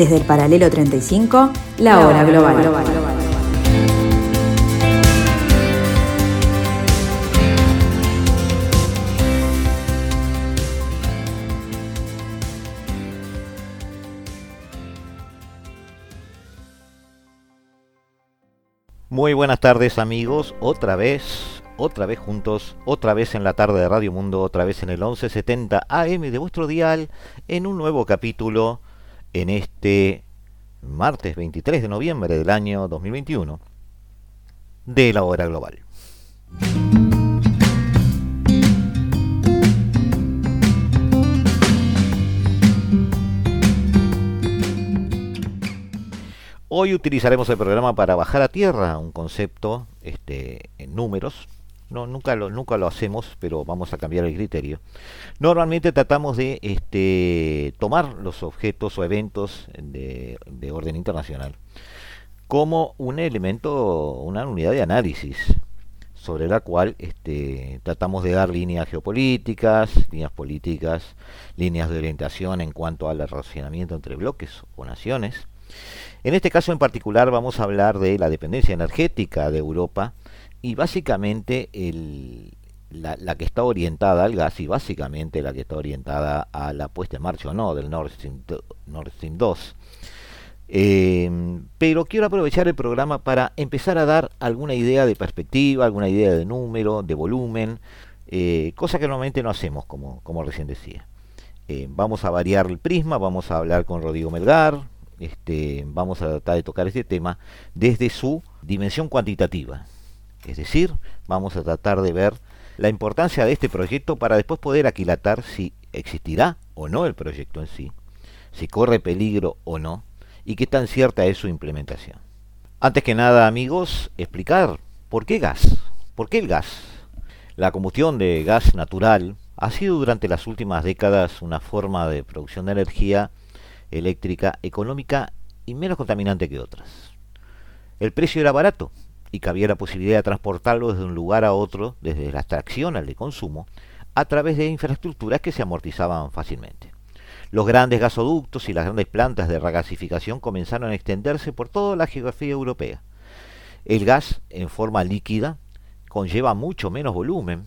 Desde el paralelo 35, la, hora global. Muy buenas tardes amigos, otra vez, otra vez juntos, otra vez en la tarde de Radio Mundo, otra vez en el 1170 AM de vuestro dial, en un nuevo capítulo en este martes 23 de noviembre del año 2021 de la hora global. Hoy utilizaremos el programa para bajar a tierra un concepto este, en números. No, nunca, lo, nunca lo hacemos, pero vamos a cambiar el criterio. Normalmente tratamos de este, tomar los objetos o eventos de, orden internacional como un elemento, una unidad de análisis sobre la cual este, tratamos de dar líneas geopolíticas, líneas políticas, líneas de orientación en cuanto al relacionamiento entre bloques o naciones, en este caso en particular vamos a hablar de la dependencia energética de Europa y básicamente la, que está orientada al gas y básicamente la que está orientada a la puesta en marcha o no del Nord Stream, 2. Em, pero quiero aprovechar el programa para empezar a dar alguna idea de perspectiva, alguna idea de número, de volumen, eh, cosa que normalmente no hacemos, como, como recién decía. Eh, vamos a variar el prisma, vamos a hablar con Rodrigo Melgar, este, vamos a tratar de tocar este tema desde su dimensión cuantitativa. Es decir, vamos a tratar de ver la importancia de este proyecto para después poder aquilatar si existirá o no el proyecto en sí, si corre peligro o no, y qué tan cierta es su implementación. Antes que nada, amigos, explicar por qué gas. ¿Por qué el gas? La combustión de gas natural ha sido durante las últimas décadas una forma de producción de energía eléctrica económica y menos contaminante que otras. El precio era barato y cabía la posibilidad de transportarlo desde un lugar a otro, desde la extracción al de consumo, a través de infraestructuras que se amortizaban fácilmente. Los grandes gasoductos y las grandes plantas de regasificación comenzaron a extenderse por toda la geografía europea. El gas, en forma líquida, conlleva mucho menos volumen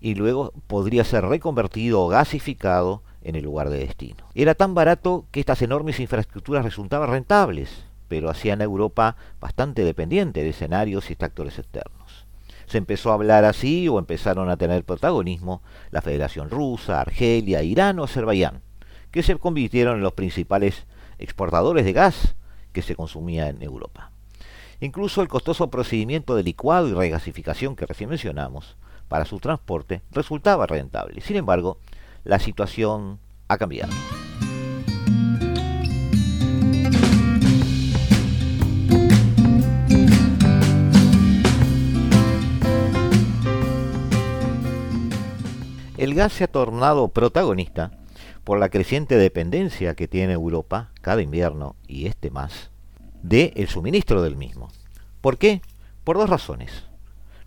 y luego podría ser reconvertido o gasificado en el lugar de destino. Era tan barato que estas enormes infraestructuras resultaban rentables, pero hacían a Europa bastante dependiente de escenarios y factores externos. Se empezó a hablar así o empezaron a tener protagonismo la Federación Rusa, Argelia, Irán o Azerbaiyán, que se convirtieron en los principales exportadores de gas que se consumía en Europa. Incluso el costoso procedimiento de licuado y regasificación que recién mencionamos para su transporte resultaba rentable. Sin embargo, la situación ha cambiado. Se ha tornado protagonista por la creciente dependencia que tiene Europa cada invierno y este más de el suministro del mismo. ¿Por qué? Por dos razones.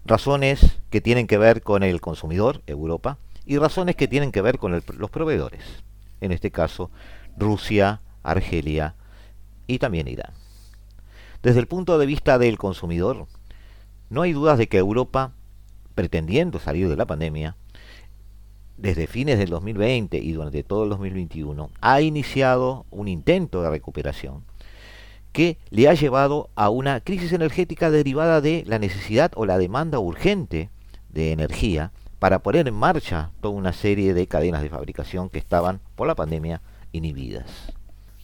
Razones que tienen que ver con el consumidor, Europa, y razones que tienen que ver con los proveedores, en este caso Rusia, Argelia y también Irán. Desde el punto de vista del consumidor, no hay dudas de que Europa, pretendiendo salir de la pandemia, desde fines del 2020 y durante todo el 2021, ha iniciado un intento de recuperación que le ha llevado a una crisis energética derivada de la necesidad o la demanda urgente de energía para poner en marcha toda una serie de cadenas de fabricación que estaban por la pandemia inhibidas.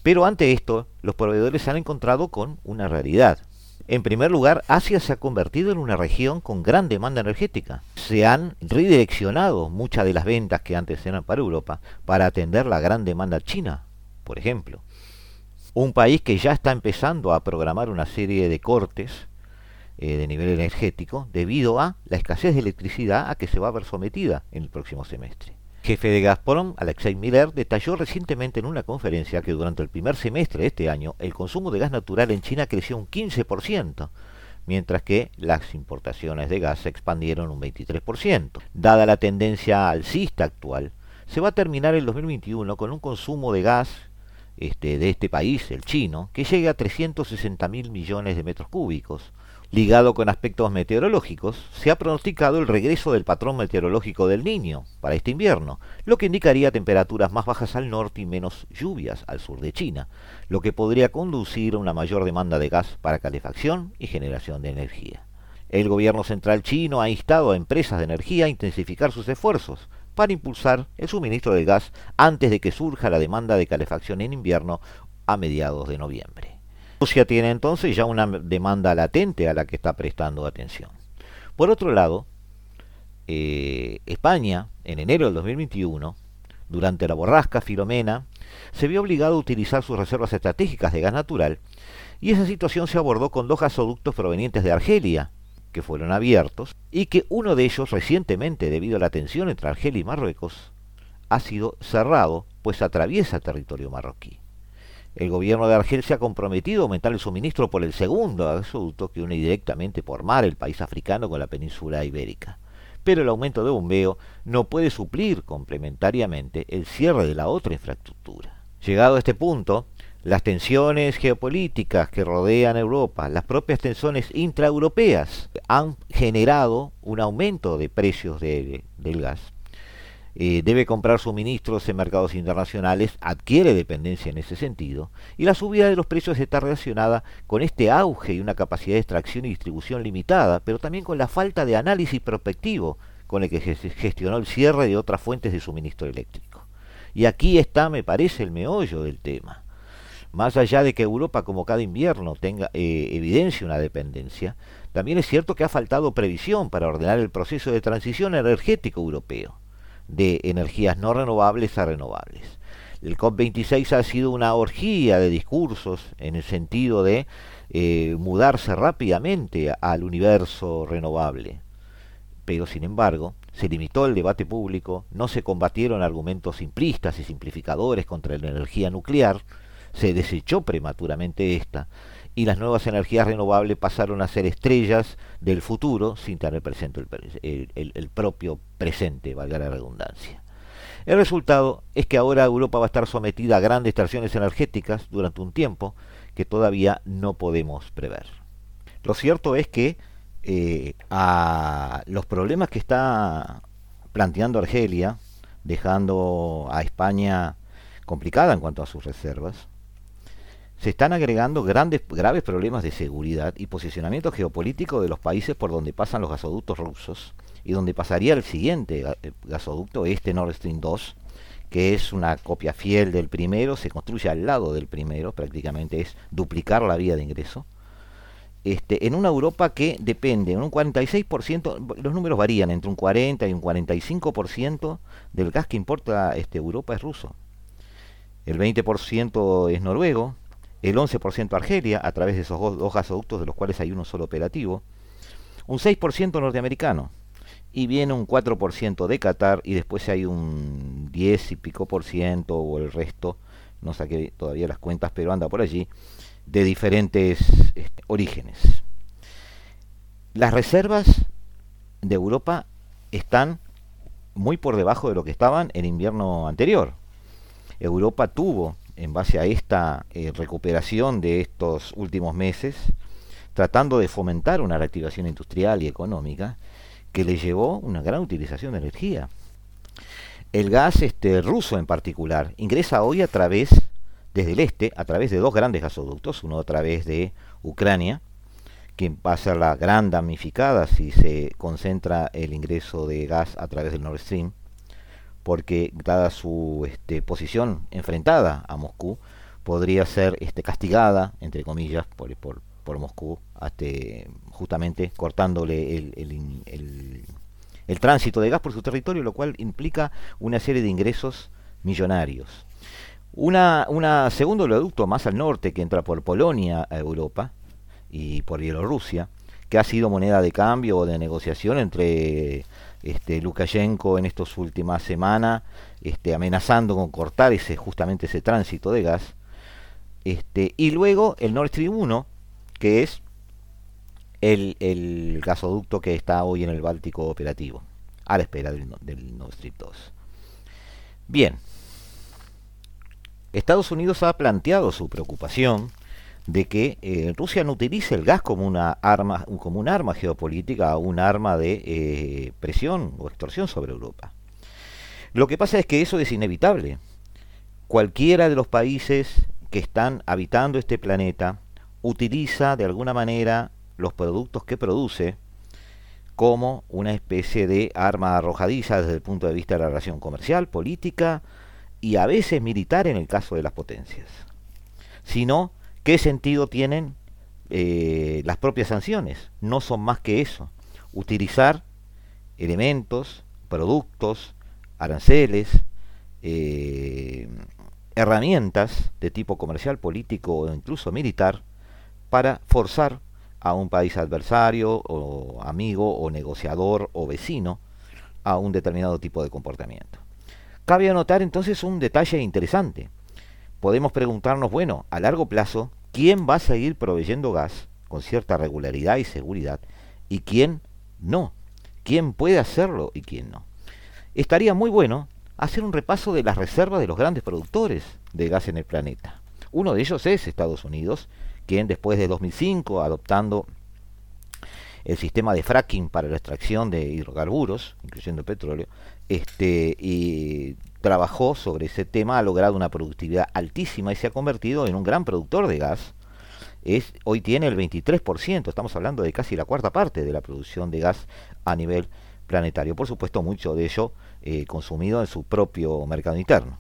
Pero ante esto, los proveedores se han encontrado con una realidad. En primer lugar, Asia se ha convertido en una región con gran demanda energética. Se han redireccionado muchas de las ventas que antes eran para Europa para atender la gran demanda china, por ejemplo. Un país que ya está empezando a programar una serie de cortes eh, de nivel energético debido a la escasez de electricidad a que se va a ver sometida en el próximo semestre. Jefe de Gazprom, Alexei Miller, detalló recientemente en una conferencia que durante el primer semestre de este año el consumo de gas natural en China creció un 15%, mientras que las importaciones de gas se expandieron un 23%. Dada la tendencia alcista actual, se va a terminar el 2021 con un consumo de gas este, de este país, el chino, que llega a 360 mil millones de metros cúbicos. Ligado con aspectos meteorológicos, se ha pronosticado el regreso del patrón meteorológico del niño para este invierno, lo que indicaría temperaturas más bajas al norte y menos lluvias al sur de China, lo que podría conducir a una mayor demanda de gas para calefacción y generación de energía. El gobierno central chino ha instado a empresas de energía a intensificar sus esfuerzos para impulsar el suministro de gas antes de que surja la demanda de calefacción en invierno a mediados de noviembre. Rusia tiene entonces ya una demanda latente a la que está prestando atención. Por otro lado, eh, España, en enero del 2021, durante la borrasca Filomena, se vio obligado a utilizar sus reservas estratégicas de gas natural y esa situación se abordó con dos gasoductos provenientes de Argelia, que fueron abiertos, y que uno de ellos recientemente, debido a la tensión entre Argelia y Marruecos, ha sido cerrado, pues atraviesa territorio marroquí. El gobierno de Argelia se ha comprometido a aumentar el suministro por el segundo gasoducto que une directamente por mar el país africano con la península ibérica. Pero el aumento de bombeo no puede suplir complementariamente el cierre de la otra infraestructura. Llegado a este punto, las tensiones geopolíticas que rodean Europa, las propias tensiones intraeuropeas, han generado un aumento de precios del gas. Eh, debe comprar suministros en mercados internacionales, adquiere dependencia en ese sentido, y la subida de los precios está relacionada con este auge y una capacidad de extracción y distribución limitada, pero también con la falta de análisis prospectivo con el que gestionó el cierre de otras fuentes de suministro eléctrico. Y aquí está, me parece, el meollo del tema más allá de que Europa como cada invierno tenga eh, evidencia una dependencia, también es cierto que ha faltado previsión para ordenar el proceso de transición energético europeo, de energías no renovables a renovables. El COP26 ha sido una orgía de discursos en el sentido de eh, mudarse rápidamente al universo renovable. Pero, sin embargo, se limitó el debate público, no se combatieron argumentos simplistas y simplificadores contra la energía nuclear, se desechó prematuramente esta y las nuevas energías renovables pasaron a ser estrellas del futuro sin tener presente el, propio presente, valga la redundancia. El resultado es que ahora Europa va a estar sometida a grandes tensiones energéticas durante un tiempo que todavía no podemos prever. Lo cierto es que eh, a los problemas que está planteando Argelia, dejando a España complicada en cuanto a sus reservas, se están agregando grandes, graves problemas de seguridad y posicionamiento geopolítico de los países por donde pasan los gasoductos rusos y donde pasaría el siguiente eh, gasoducto, este Nord Stream 2, que es una copia fiel del primero, se construye al lado del primero, prácticamente es duplicar la vía de ingreso. Este, en una Europa que depende, en un 46%, los números varían, entre un 40 y un 45% del gas que importa este, Europa es ruso. El 20% es noruego, el 11% Argelia, a través de esos dos gasoductos, de los cuales hay uno solo operativo, un 6% norteamericano, y viene un 4% de Qatar, y después hay un 10 y pico por ciento, o el resto, no saqué todavía las cuentas, pero anda por allí, de diferentes este, orígenes. Las reservas de Europa están muy por debajo de lo que estaban en invierno anterior. Europa tuvo en base a esta eh, recuperación de estos últimos meses, tratando de fomentar una reactivación industrial y económica que le llevó una gran utilización de energía. El gas este, ruso en particular ingresa hoy a través, desde el este, a través de dos grandes gasoductos, uno a través de Ucrania, que va a ser la gran damnificada si se concentra el ingreso de gas a través del Nord Stream, porque dada su este, posición enfrentada a Moscú, podría ser este, castigada, entre comillas, por, por, Moscú, este, justamente cortándole el, el, tránsito de gas por su territorio, lo cual implica una serie de ingresos millonarios. Una, una segundo oleoducto más al norte que entra por Polonia a Europa y por Bielorrusia, que ha sido moneda de cambio o de negociación entre este, Lukashenko en estas últimas semanas, este, amenazando con cortar ese, justamente ese tránsito de gas. Este, y luego el Nord Stream 1, que es el, gasoducto que está hoy en el Báltico operativo, a la espera del, del Nord Stream 2. Bien. Estados Unidos ha planteado su preocupación de que eh, Rusia no utilice el gas como una arma, como un arma geopolítica un arma de eh, presión o extorsión sobre Europa. Lo que pasa es que eso es inevitable. Cualquiera de los países que están habitando este planeta utiliza de alguna manera los productos que produce como una especie de arma arrojadiza desde el punto de vista de la relación comercial, política y a veces militar en el caso de las potencias. Sino, ¿qué sentido tienen eh, las propias sanciones? No son más que eso, utilizar elementos, productos, aranceles, eh, herramientas de tipo comercial, político o incluso militar para forzar a un país adversario o amigo o negociador o vecino a un determinado tipo de comportamiento. Cabe anotar entonces un detalle interesante. Podemos preguntarnos, bueno, a largo plazo, ¿quién va a seguir proveyendo gas con cierta regularidad y seguridad y quién no? ¿Quién puede hacerlo y quién no? Estaría muy bueno hacer un repaso de las reservas de los grandes productores de gas en el planeta. Uno de ellos es Estados Unidos, quien después de 2005, adoptando el sistema de fracking para la extracción de hidrocarburos, incluyendo petróleo, este, y trabajó sobre ese tema, ha logrado una productividad altísima y se ha convertido en un gran productor de gas. Es, hoy tiene el 23%, estamos hablando de casi la cuarta parte de la producción de gas a nivel planetario. Por supuesto, mucho de ello eh, consumido en su propio mercado interno.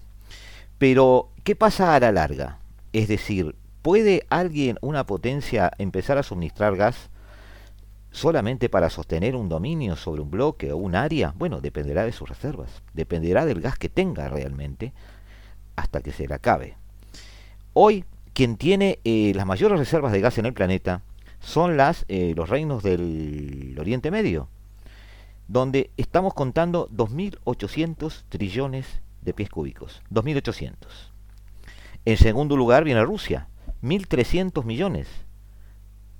Pero, ¿qué pasa a la larga? Es decir, ¿Puede alguien, una potencia, empezar a suministrar gas solamente para sostener un dominio sobre un bloque o un área? Bueno, dependerá de sus reservas, dependerá del gas que tenga realmente hasta que se le acabe. Hoy, quien tiene eh, las mayores reservas de gas en el planeta son las, eh, los reinos del Oriente Medio, donde estamos contando 2.800 trillones de pies cúbicos. 2.800. En segundo lugar viene Rusia, 1.300 millones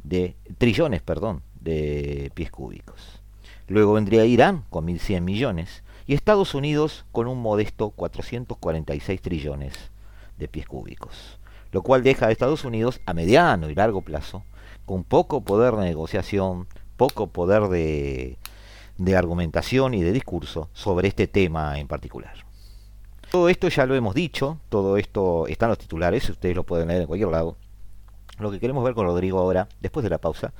de trillones, perdón, de pies cúbicos. Luego vendría Irán con 1.100 millones y Estados Unidos con un modesto 446 trillones de pies cúbicos, lo cual deja a Estados Unidos a mediano y largo plazo con poco poder de negociación, poco poder de, de argumentación y de discurso sobre este tema en particular. Todo esto ya lo hemos dicho, todo esto está en los titulares, ustedes lo pueden leer en cualquier lado. Lo que queremos ver con Rodrigo ahora, después de la pausa,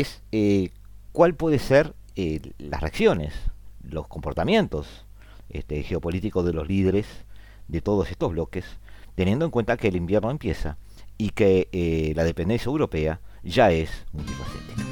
es eh, cuál puede ser eh, las reacciones, los comportamientos este, geopolíticos de los líderes de todos estos bloques, teniendo en cuenta que el invierno empieza y que eh, la dependencia europea ya es multifacética.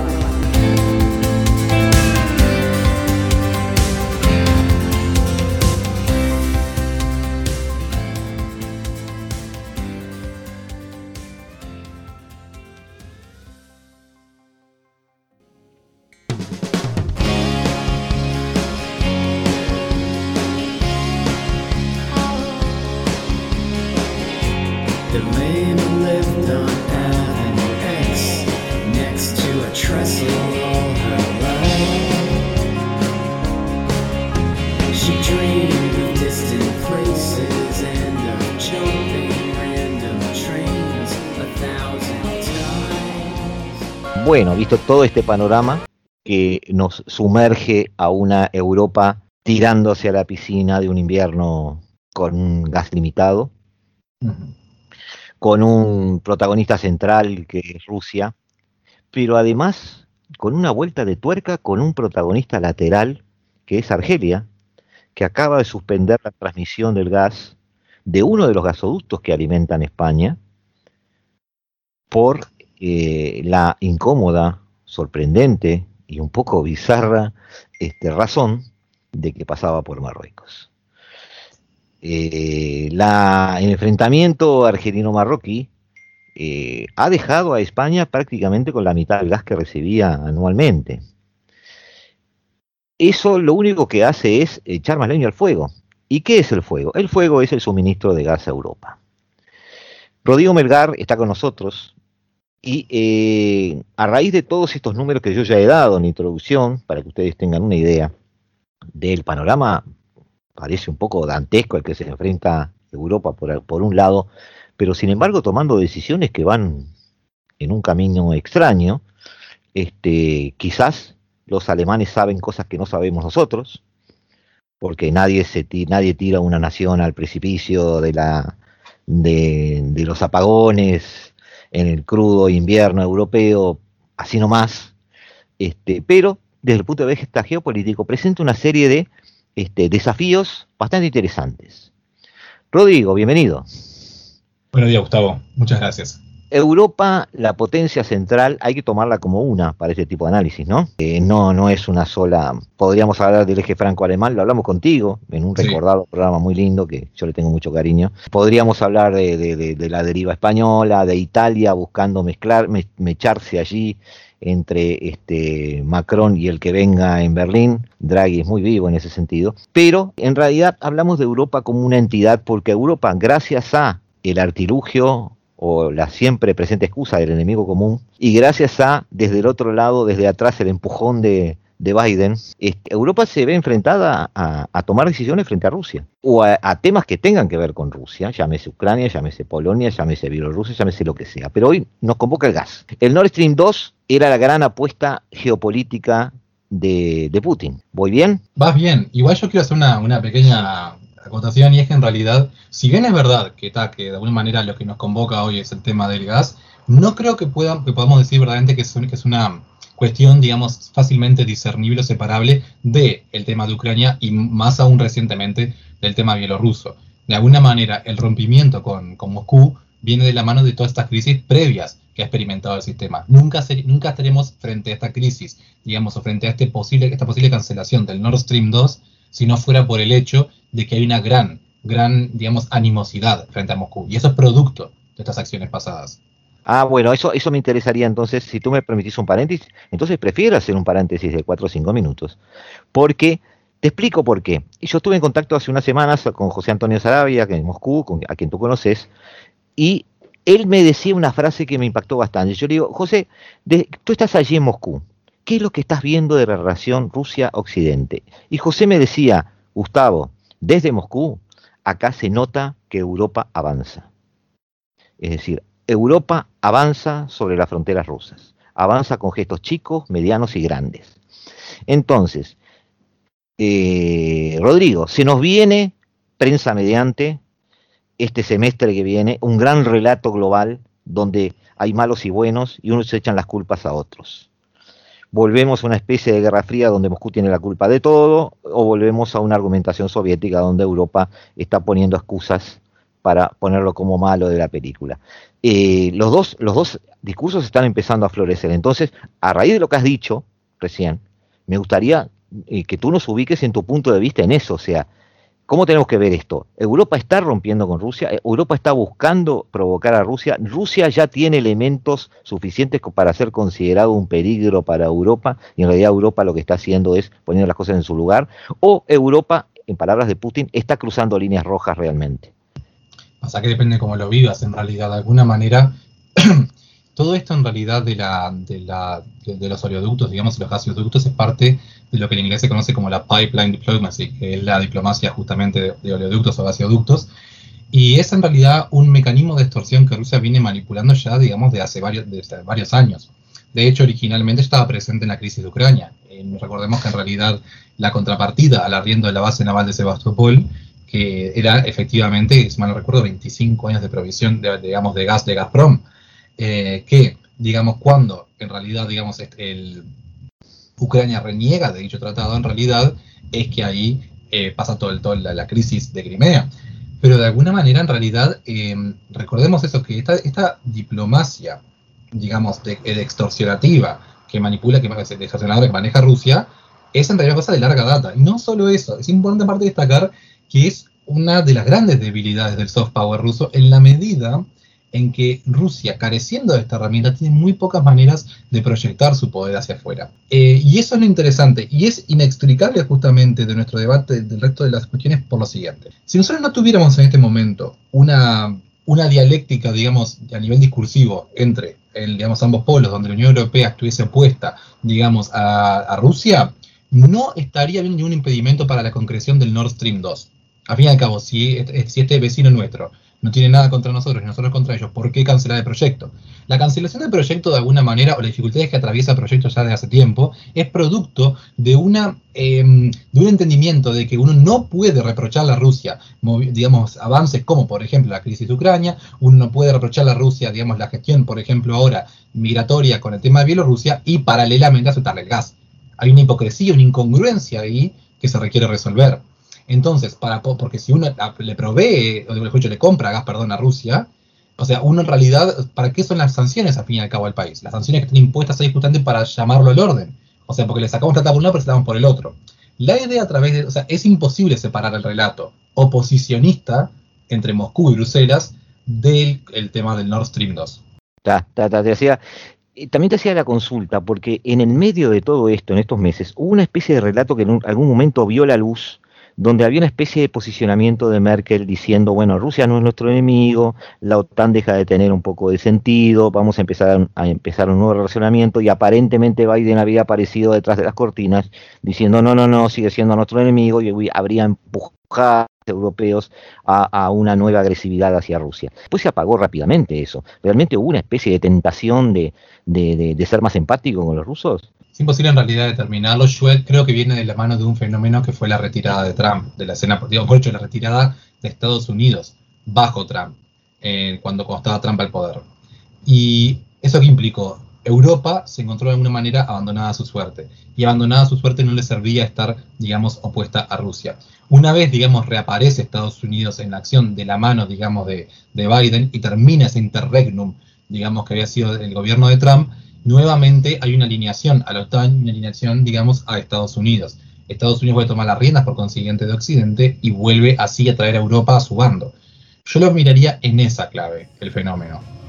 todo este panorama que nos sumerge a una Europa tirando hacia la piscina de un invierno con un gas limitado, con un protagonista central que es Rusia, pero además con una vuelta de tuerca con un protagonista lateral que es Argelia, que acaba de suspender la transmisión del gas de uno de los gasoductos que alimentan España por eh, la incómoda, sorprendente y un poco bizarra este, razón de que pasaba por Marruecos. eh, el enfrentamiento argelino-marroquí eh, ha dejado a España prácticamente con la mitad del gas que recibía anualmente. Eso lo único que hace es echar más leña al fuego. ¿Y qué es el fuego? El fuego es el suministro de gas a Europa. Rodrigo Melgar está con nosotros y eh, a raíz de todos estos números que yo ya he dado en introducción, para que ustedes tengan una idea del panorama, parece un poco dantesco el que se enfrenta Europa por, un lado, pero sin embargo tomando decisiones que van en un camino extraño, este, quizás los alemanes saben cosas que no sabemos nosotros, porque nadie, se nadie tira una nación al precipicio de, la, de los apagones en el crudo invierno europeo, así nomás, este, pero desde el punto de vista geopolítico presenta una serie de este, desafíos bastante interesantes. Rodrigo, bienvenido. Buenos días, Gustavo. Muchas gracias. Europa, la potencia central, hay que tomarla como una para este tipo de análisis, ¿no? Eh, no, no es una sola. Podríamos hablar del eje franco-alemán, lo hablamos contigo en un recordado programa muy lindo que yo le tengo mucho cariño. Podríamos hablar de, la deriva española, de Italia buscando mezclar, mecharse allí entre este Macron y el que venga en Berlín. Draghi es muy vivo en ese sentido. Pero en realidad hablamos de Europa como una entidad porque Europa, gracias a el artilugio o la siempre presente excusa del enemigo común, y gracias a, desde el otro lado, desde atrás, el empujón de, Biden, este, Europa se ve enfrentada a, tomar decisiones frente a Rusia, o a, temas que tengan que ver con Rusia, llámese Ucrania, llámese Polonia, llámese Bielorrusia, llámese lo que sea. Pero hoy nos convoca el gas. El Nord Stream 2 era la gran apuesta geopolítica de, Putin. ¿Voy bien? Vas bien. Igual yo quiero hacer una, una pequeña acotación y es que en realidad, si bien es verdad que, está que de alguna manera lo que nos convoca hoy es el tema del gas, no creo que, puedan, que podamos decir verdaderamente que es, una cuestión, digamos, fácilmente discernible o separable del el tema de Ucrania y más aún recientemente del tema bielorruso. De alguna manera, el rompimiento con, con Moscú viene de la mano de todas estas crisis previas que ha experimentado el sistema. Nunca, nunca estaremos frente a esta crisis, digamos, o frente a este posible, esta posible cancelación del Nord Stream 2 si no fuera por el hecho de que hay una gran, gran, digamos, animosidad frente a Moscú. Y eso es producto de estas acciones pasadas. Ah, bueno, eso, eso me interesaría entonces, si tú me permitís un paréntesis, entonces prefiero hacer un paréntesis de 4 o 5 minutos. Porque, te explico por qué. Yo estuve en contacto hace unas semanas con José Antonio Sarabia, en Moscú, a quien tú conoces, y él me decía una frase que me impactó bastante. Yo le digo, José, tú estás allí en Moscú, ¿qué es lo que estás viendo de la relación Rusia-Occidente? Y José me decía, Gustavo, desde Moscú, acá se nota que Europa avanza. Es decir, Europa avanza sobre las fronteras rusas, avanza con gestos chicos, medianos y grandes. Entonces, eh, Rodrigo, se nos viene, prensa mediante, este semestre que viene, un gran relato global donde hay malos y buenos y unos se echan las culpas a otros volvemos a una especie de guerra fría donde Moscú tiene la culpa de todo, o volvemos a una argumentación soviética donde Europa está poniendo excusas para ponerlo como malo de la película. Eh, los, dos, los dos discursos están empezando a florecer. Entonces, a raíz de lo que has dicho recién, me gustaría eh, que tú nos ubiques en tu punto de vista en eso, o sea, ¿Cómo tenemos que ver esto? Europa está rompiendo con Rusia, eh, Europa está buscando provocar a Rusia, Rusia ya tiene elementos suficientes para ser considerado un peligro para Europa y en realidad Europa lo que está haciendo es poniendo las cosas en su lugar, o Europa, en palabras de Putin, está cruzando líneas rojas realmente. Pasa que depende cómo lo vivas, en realidad, de alguna manera todo esto en realidad de, la, de, la, de, los oleoductos, digamos, los gasoductos, es parte de lo que en inglés se conoce como la pipeline diplomacy, que es la diplomacia justamente de, oleoductos o gasoductos. Y es en realidad un mecanismo de extorsión que Rusia viene manipulando ya, digamos, de hace varios, años. De hecho, originalmente estaba presente en la crisis de Ucrania. Eh, recordemos que en realidad la contrapartida al arriendo de la base naval de Sebastopol, que era efectivamente, si mal no recuerdo, 25 años de provisión, de, digamos, de gas de Gazprom, eh, que, digamos, cuando en realidad, digamos, el, Ucrania reniega de dicho tratado, en realidad es que ahí eh, pasa todo, el, toda la, crisis de Crimea. Pero de alguna manera, en realidad, eh, recordemos eso, que esta, esta diplomacia, digamos, de, extorsionativa que manipula, que maneja Rusia, es en realidad cosa de larga data. Y no solo eso, es importante aparte destacar que es una de las grandes debilidades del soft power ruso en la medida en que Rusia, careciendo de esta herramienta, tiene muy pocas maneras de proyectar su poder hacia afuera. Eh, y eso es lo interesante, y es inextricable justamente de nuestro debate del resto de las cuestiones por lo siguiente. Si nosotros no tuviéramos en este momento una, una dialéctica, digamos, a nivel discursivo entre digamos, ambos polos, donde la Unión Europea estuviese opuesta, digamos, a, Rusia, no estaría habiendo ningún impedimento para la concreción del Nord Stream 2. Al fin y al cabo, si, si este vecino nuestro no tiene nada contra nosotros y nosotros contra ellos, ¿por qué cancelar el proyecto? La cancelación del proyecto de alguna manera, o las dificultades que atraviesa el proyecto ya desde hace tiempo, es producto de, una, em, de un entendimiento de que uno no puede reprochar a Rusia, digamos, avances como por ejemplo la crisis de Ucrania, uno no puede reprochar a Rusia, digamos, la gestión, por ejemplo, ahora migratoria con el tema de Bielorrusia y paralelamente aceptarle el gas. Hay una hipocresía, una incongruencia ahí que se requiere resolver. Entonces, para, porque si uno le provee, o mejor le compra gas, perdón, a Rusia, o sea, uno en realidad, ¿para qué son las sanciones al fin y al cabo al país? Las sanciones que están impuestas ahí justamente para llamarlo al orden. O sea, porque le sacamos plata por un lado, pero se damos por el otro. La idea a través de, o sea, es imposible separar el relato oposicionista entre Moscú y Bruselas del el tema del Nord Stream 2. Ta, ta, te decía, también te hacía la consulta, porque en el medio de todo esto, en estos meses, hubo una especie de relato que en algún momento vio la luz donde había una especie de posicionamiento de Merkel diciendo, bueno, Rusia no es nuestro enemigo, la OTAN deja de tener un poco de sentido, vamos a empezar a, empezar un nuevo relacionamiento y aparentemente Biden había aparecido detrás de las cortinas diciendo, no, no, no, sigue siendo nuestro enemigo y habría empujado europeos a, una nueva agresividad hacia Rusia. Después se apagó rápidamente eso. ¿Realmente hubo una especie de tentación de, de ser más empático con los rusos? Es imposible en realidad determinarlo. Yo creo que viene de la mano de un fenómeno que fue la retirada de Trump, de la escena, hecho, la retirada de Estados Unidos bajo Trump, eh, cuando, cuando estaba Trump al poder. Y eso que implicó, Europa se encontró de alguna manera abandonada a su suerte. Y abandonada a su suerte no le servía estar, digamos, opuesta a Rusia. Una vez, digamos, reaparece Estados Unidos en la acción de la mano, digamos, de, de Biden y termina ese interregnum, digamos, que había sido el gobierno de Trump, nuevamente hay una alineación a la OTAN una alineación, digamos, a Estados Unidos. Estados Unidos vuelve a tomar las riendas por consiguiente de Occidente y vuelve así a traer a Europa a su bando. Yo lo miraría en esa clave, el fenómeno.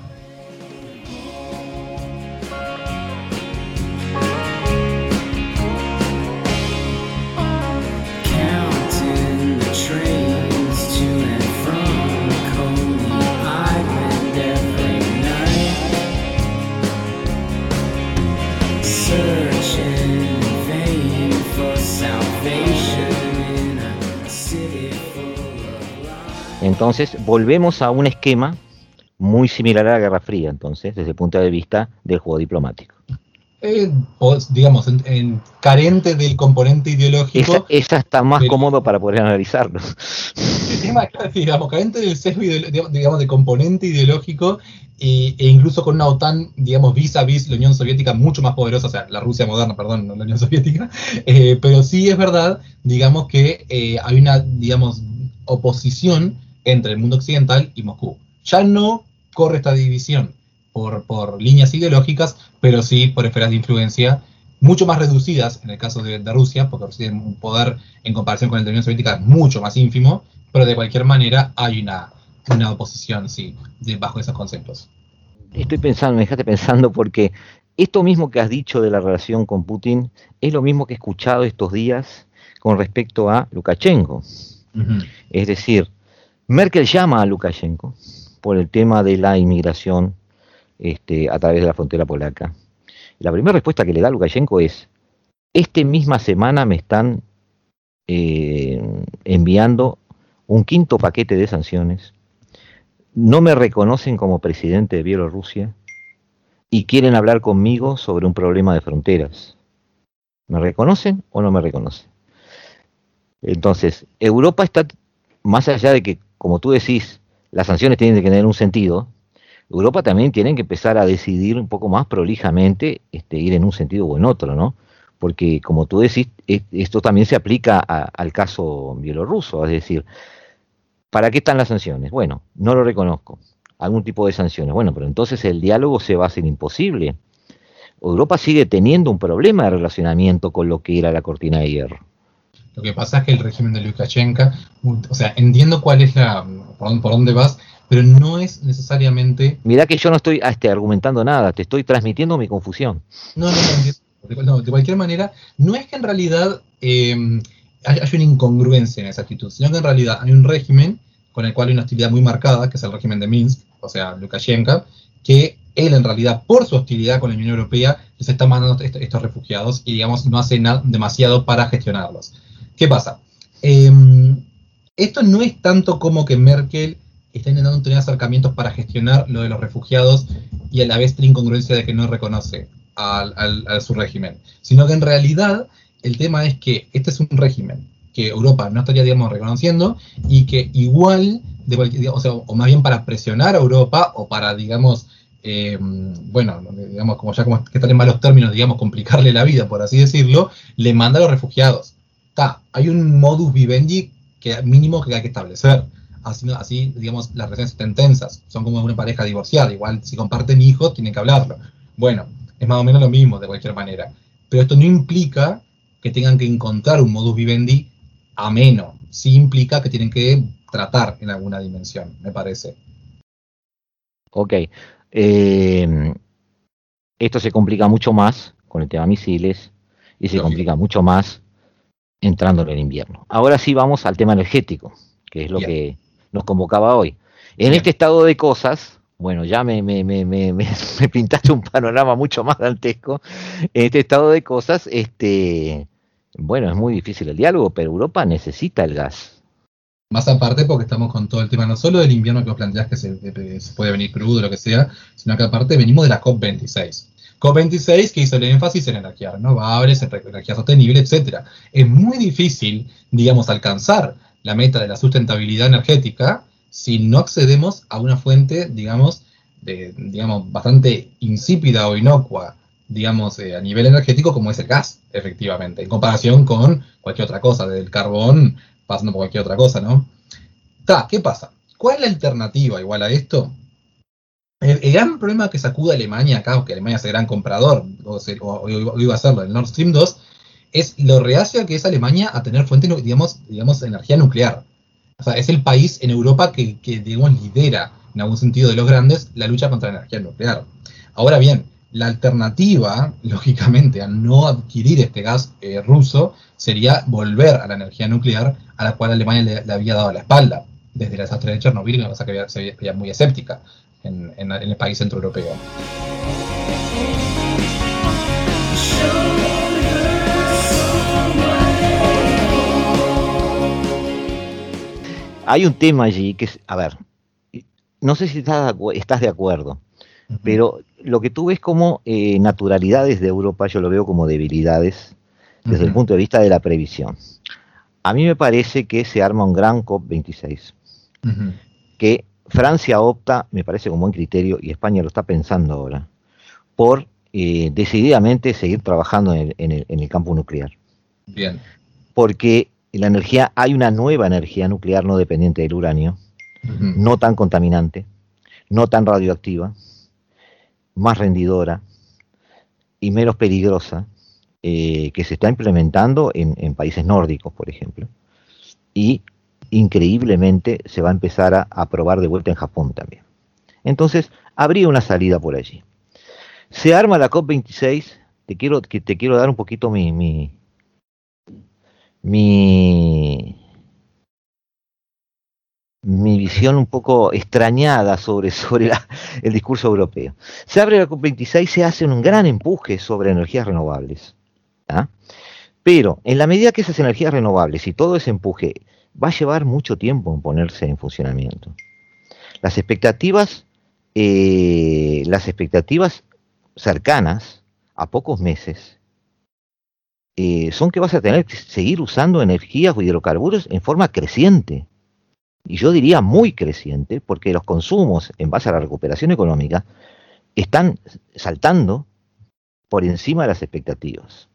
Entonces, volvemos a un esquema muy similar a la Guerra Fría, entonces, desde el punto de vista del juego diplomático. Eh, digamos, en, carente del componente ideológico. Esa, está más cómodo para poder analizarlo. digamos, carente del sesgo, digamos, de componente ideológico e, incluso con una OTAN, digamos, vis a vis la Unión Soviética mucho más poderosa, o sea, la Rusia moderna, perdón, no la Unión Soviética, eh, pero sí es verdad, digamos, que eh, hay una, digamos, oposición entre el mundo occidental y Moscú. Ya no corre esta división por, por líneas ideológicas, pero sí por esferas de influencia mucho más reducidas en el caso de, Rusia, porque Rusia tiene un poder en comparación con el de la Unión Soviética mucho más ínfimo, pero de cualquier manera hay una, una oposición, sí, bajo esos conceptos. Estoy pensando, me dejaste pensando porque esto mismo que has dicho de la relación con Putin es lo mismo que he escuchado estos días con respecto a Lukashenko. Es decir, Merkel llama a Lukashenko por el tema de la inmigración este, a través de la frontera polaca. La primera respuesta que le da Lukashenko es, esta misma semana me están eh, enviando un quinto paquete de sanciones, no me reconocen como presidente de Bielorrusia y quieren hablar conmigo sobre un problema de fronteras. ¿Me reconocen o no me reconocen? Entonces, Europa está, más allá de que como tú decís, las sanciones tienen que tener un sentido, Europa también tiene que empezar a decidir un poco más prolijamente este, ir en un sentido o en otro, ¿no? Porque como tú decís, esto también se aplica al caso bielorruso, es decir, ¿para qué están las sanciones? Bueno, no lo reconozco, algún tipo de sanciones. Bueno, pero entonces el diálogo se va a hacer imposible. Europa sigue teniendo un problema de relacionamiento con lo que era la cortina de hierro. Lo que pasa es que el régimen de Lukashenko, o sea, entiendo cuál es la, por, dónde vas, pero no es necesariamente... Mira que yo no estoy este, argumentando nada, te estoy transmitiendo mi confusión. No, no, no, de cualquier manera, no es que en realidad eh, haya una incongruencia en esa actitud, sino que en realidad hay un régimen con el cual hay una hostilidad muy marcada, que es el régimen de Minsk, o sea, Lukashenko, que él en realidad, por su hostilidad con la Unión Europea, les está mandando estos refugiados y, digamos, no hace nada, demasiado para gestionarlos. ¿Qué pasa? Em, esto no es tanto como que Merkel está intentando tener acercamientos para gestionar lo de los refugiados y a la vez la incongruencia de que no reconoce a su régimen, sino que en realidad el tema es que este es un régimen que Europa no estaría, digamos, reconociendo y que igual, o, sea, o más bien para presionar a Europa o para, digamos, eh, bueno, digamos, como ya como que están en malos términos, digamos, complicarle la vida, por así decirlo, le manda a los refugiados. Está, hay un modus vivendi que mínimo que hay que establecer. Así, así digamos, las relaciones están tensas. Son como una pareja divorciada. Igual, si comparten hijos, tienen que hablarlo. Bueno, es más o menos lo mismo, de cualquier manera. Pero esto no implica que tengan que encontrar un modus vivendi ameno. Sí implica que tienen que tratar en alguna dimensión, me parece. Ok, eh, esto se complica mucho más con el tema misiles y se complica mucho más entrando en el invierno. Ahora sí vamos al tema energético, que es lo que nos convocaba hoy. En este estado de cosas, bueno, ya me, me, me, me, pintaste un panorama mucho más dantesco. En este estado de cosas, este, bueno, es muy difícil el diálogo, pero Europa necesita el gas. Más aparte porque estamos con todo el tema no solo del invierno que vos planteás que se, puede venir crudo o lo que sea, sino que aparte venimos de la COP26. COP26 que hizo el énfasis en energías renovables, en energía sostenible, etc. Es muy difícil, digamos, alcanzar la meta de la sustentabilidad energética si no accedemos a una fuente, digamos, de, digamos, bastante insípida o inocua, digamos, eh, a nivel energético como es el gas, efectivamente, en comparación con cualquier otra cosa, del carbón pasando por cualquier otra cosa, ¿no? ¿qué pasa? ¿Cuál es la alternativa igual a esto? El, gran problema que sacuda Alemania acá, o que Alemania es el gran comprador, o, iba a serlo, el Nord Stream 2, es lo reacia que es Alemania a tener fuente, digamos, digamos, energía nuclear. O sea, es el país en Europa que, que, digamos, lidera, en algún sentido de los grandes, la lucha contra la energía nuclear. Ahora bien, la alternativa, lógicamente, a no adquirir este gas eh, ruso sería volver a la energía nuclear a la cual Alemania le, había dado la espalda desde la desastre de Chernobyl, una cosa que se veía muy escéptica en, el país centroeuropeo. Hay un tema allí que es, a ver, no sé si estás de acuerdo, pero lo que tú ves como eh, naturalidades de Europa, yo lo veo como debilidades desde el punto de vista de la previsión. A mí me parece que se arma un gran COP26, que Francia opta, me parece con buen criterio, y España lo está pensando ahora, por eh, decididamente seguir trabajando en el, campo nuclear. Bien. Porque la energía, hay una nueva energía nuclear no dependiente del uranio, no tan contaminante, no tan radioactiva, más rendidora y menos peligrosa eh, que se está implementando en, países nórdicos, por ejemplo. Y increíblemente se va a empezar a, a, probar de vuelta en Japón también. Entonces, habría una salida por allí. Se arma la COP26, te quiero, te quiero dar un poquito mi, mi, mi mi visión un poco extrañada sobre, sobre el discurso europeo. Se abre la COP26, se hace un gran empuje sobre energías renovables. ¿ah? Pero en la medida que esas energías renovables y todo ese empuje va a llevar mucho tiempo en ponerse en funcionamiento. Las expectativas, eh, las expectativas cercanas a pocos meses eh, son que vas a tener que seguir usando energías o hidrocarburos en forma creciente y yo diría muy creciente, porque los consumos en base a la recuperación económica están saltando por encima de las expectativas.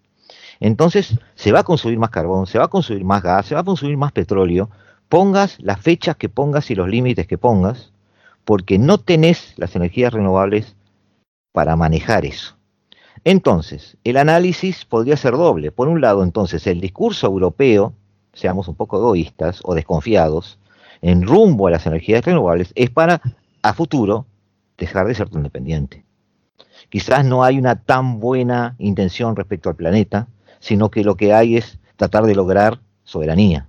Entonces, se va a consumir más carbón, se va a consumir más gas, se va a consumir más petróleo, pongas las fechas que pongas y los límites que pongas, porque no tenés las energías renovables para manejar eso. Entonces, el análisis podría ser doble. Por un lado, entonces, el discurso europeo, seamos un poco egoístas o desconfiados, en rumbo a las energías renovables, es para, a futuro, dejar de ser tan dependiente. Quizás no hay una tan buena intención respecto al planeta, sino que lo que hay es tratar de lograr soberanía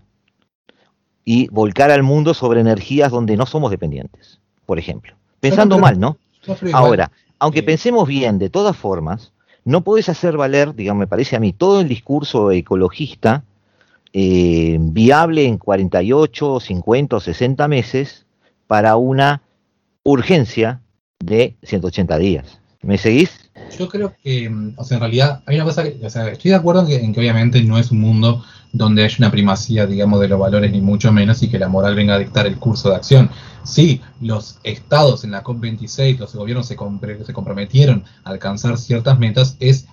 y volcar al mundo sobre energías donde no somos dependientes, por ejemplo. Pensando mal, ¿no? Ahora, aunque pensemos bien, de todas formas, no puedes hacer valer, digamos, me parece a mí, todo el discurso ecologista eh, viable en 48, 50 o 60 meses para una urgencia de 180 días. ¿Me seguís? Yo creo que, mm, o sea, en realidad hay una cosa que, o sea, estoy de acuerdo en que, obviamente no es un mundo donde hay una primacía, digamos, de los valores, ni mucho menos, y que la moral venga a dictar el curso de acción. Sí, los estados en la COP26, los gobiernos se, se comprometieron a alcanzar ciertas metas, es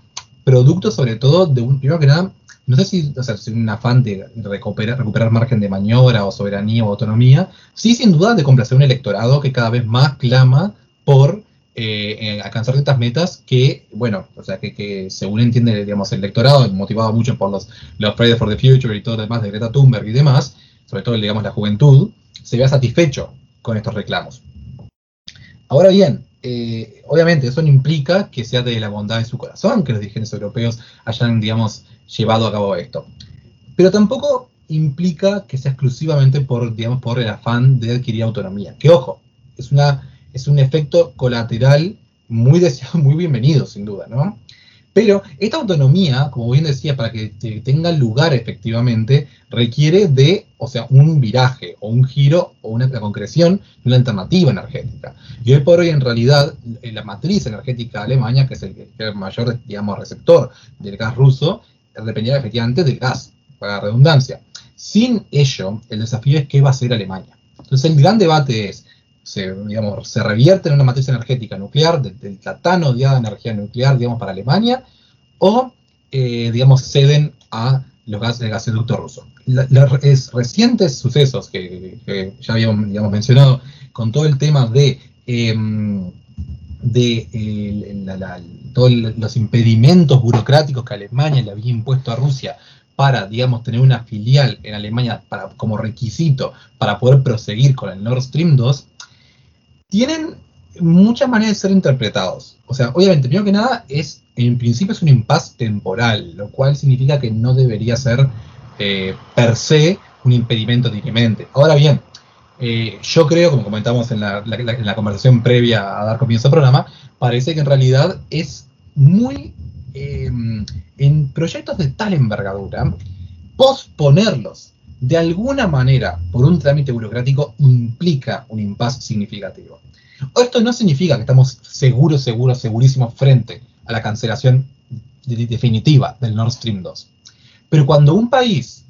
producto sobre todo de un, primero que nada, no sé si, o sea, si un afán de recuperar, recuperar margen de maniobra o soberanía o autonomía, sí sin duda de complacer un electorado que cada vez más clama por eh, alcanzar ciertas metas que, bueno, o sea, que, según entiende, digamos, el electorado, motivado mucho por los, los Fridays for the Future y todo lo demás de Greta Thunberg y demás, sobre todo, digamos, la juventud, se vea satisfecho con estos reclamos. Ahora bien, eh, obviamente eso no implica que sea de la bondad de su corazón que los dirigentes europeos hayan, digamos, llevado a cabo esto. Pero tampoco implica que sea exclusivamente por, digamos, por el afán de adquirir autonomía. Que ojo, es una es un efecto colateral muy deseado, muy bienvenido, sin duda, ¿no? Pero esta autonomía, como bien decía, para que tenga lugar efectivamente, requiere de, o sea, un viraje o un giro o una concreción de una alternativa energética. Y hoy por hoy, en realidad, la matriz energética de Alemania, que es el, el mayor, digamos, receptor del gas ruso, dependía efectivamente del gas, para la redundancia. Sin ello, el desafío es qué va a hacer Alemania. Entonces, el gran debate es, se, digamos, se revierte en una matriz energética nuclear, de, la tan odiada energía nuclear, digamos, para Alemania, o, eh, digamos, ceden a los gases del gasoducto ruso. Los recientes sucesos que, ya habíamos digamos, mencionado con todo el tema de, em, de todos los impedimentos burocráticos que Alemania le había impuesto a Rusia para, digamos, tener una filial en Alemania para, como requisito para poder proseguir con el Nord Stream 2, tienen muchas maneras de ser interpretados. O sea, obviamente, primero que nada, es en principio es un impasse temporal, lo cual significa que no debería ser eh, per se un impedimento dirimente. Ahora bien, eh, yo creo, como comentamos en la, conversación previa a dar comienzo al programa, parece que en realidad es muy em, en proyectos de tal envergadura, posponerlos de alguna manera por un trámite burocrático implica un impasse significativo. Esto no significa que estamos seguros, seguros, segurísimos frente a la cancelación definitiva del Nord Stream 2. Pero cuando un país,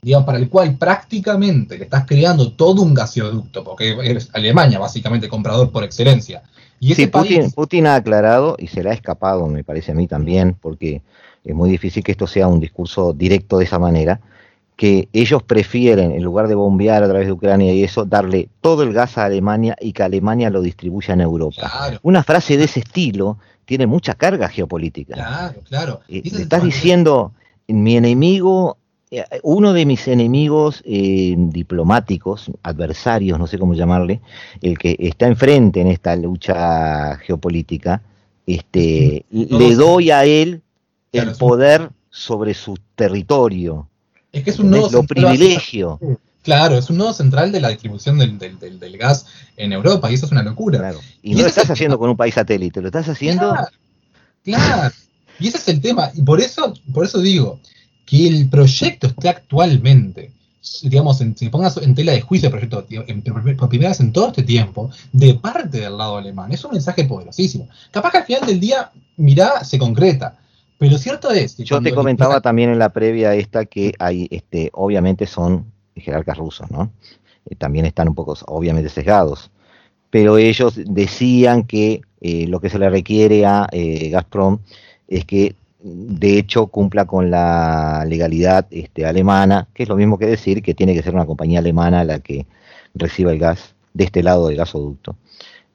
digamos, para el cual prácticamente le estás creando todo un gasoducto, porque es Alemania básicamente comprador por excelencia, y sí, Putin, ha aclarado, y se le ha escapado, me parece a mí también, porque es muy difícil que esto sea un discurso directo de esa manera, que ellos prefieren, en lugar de bombear a través de Ucrania y eso, darle todo el gas a Alemania y que Alemania lo distribuya en Europa. Una frase de ese estilo tiene mucha carga geopolítica. Claro, claro. Eh, estás diciendo, mi enemigo, eh, uno de mis enemigos eh, diplomáticos, adversarios, no sé cómo llamarle, el que está enfrente en esta lucha geopolítica, este, le doy a él el poder sobre su territorio es que es un nodo lo privilegio. Claro, es un nodo central de la distribución del, gas en Europa y eso es una locura. Y, no lo estás haciendo con un país satélite, lo estás haciendo. Claro, Y ese es el tema. Y por eso, por eso digo que el proyecto esté actualmente, digamos, en, si pongas en tela de juicio el proyecto por primera vez en todo este tiempo, de parte del lado alemán, es un mensaje poderosísimo. Capaz que al final del día, mirá, se concreta. Pero cierto es Yo te comentaba también en la previa esta que hay, este, obviamente son jerarcas rusos, ¿no? Eh, también están un poco, obviamente, sesgados. Pero ellos decían que eh, lo que se le requiere a eh, Gazprom es que de hecho cumpla con la legalidad este, alemana, que es lo mismo que decir que tiene que ser una compañía alemana la que reciba el gas de este lado del gasoducto.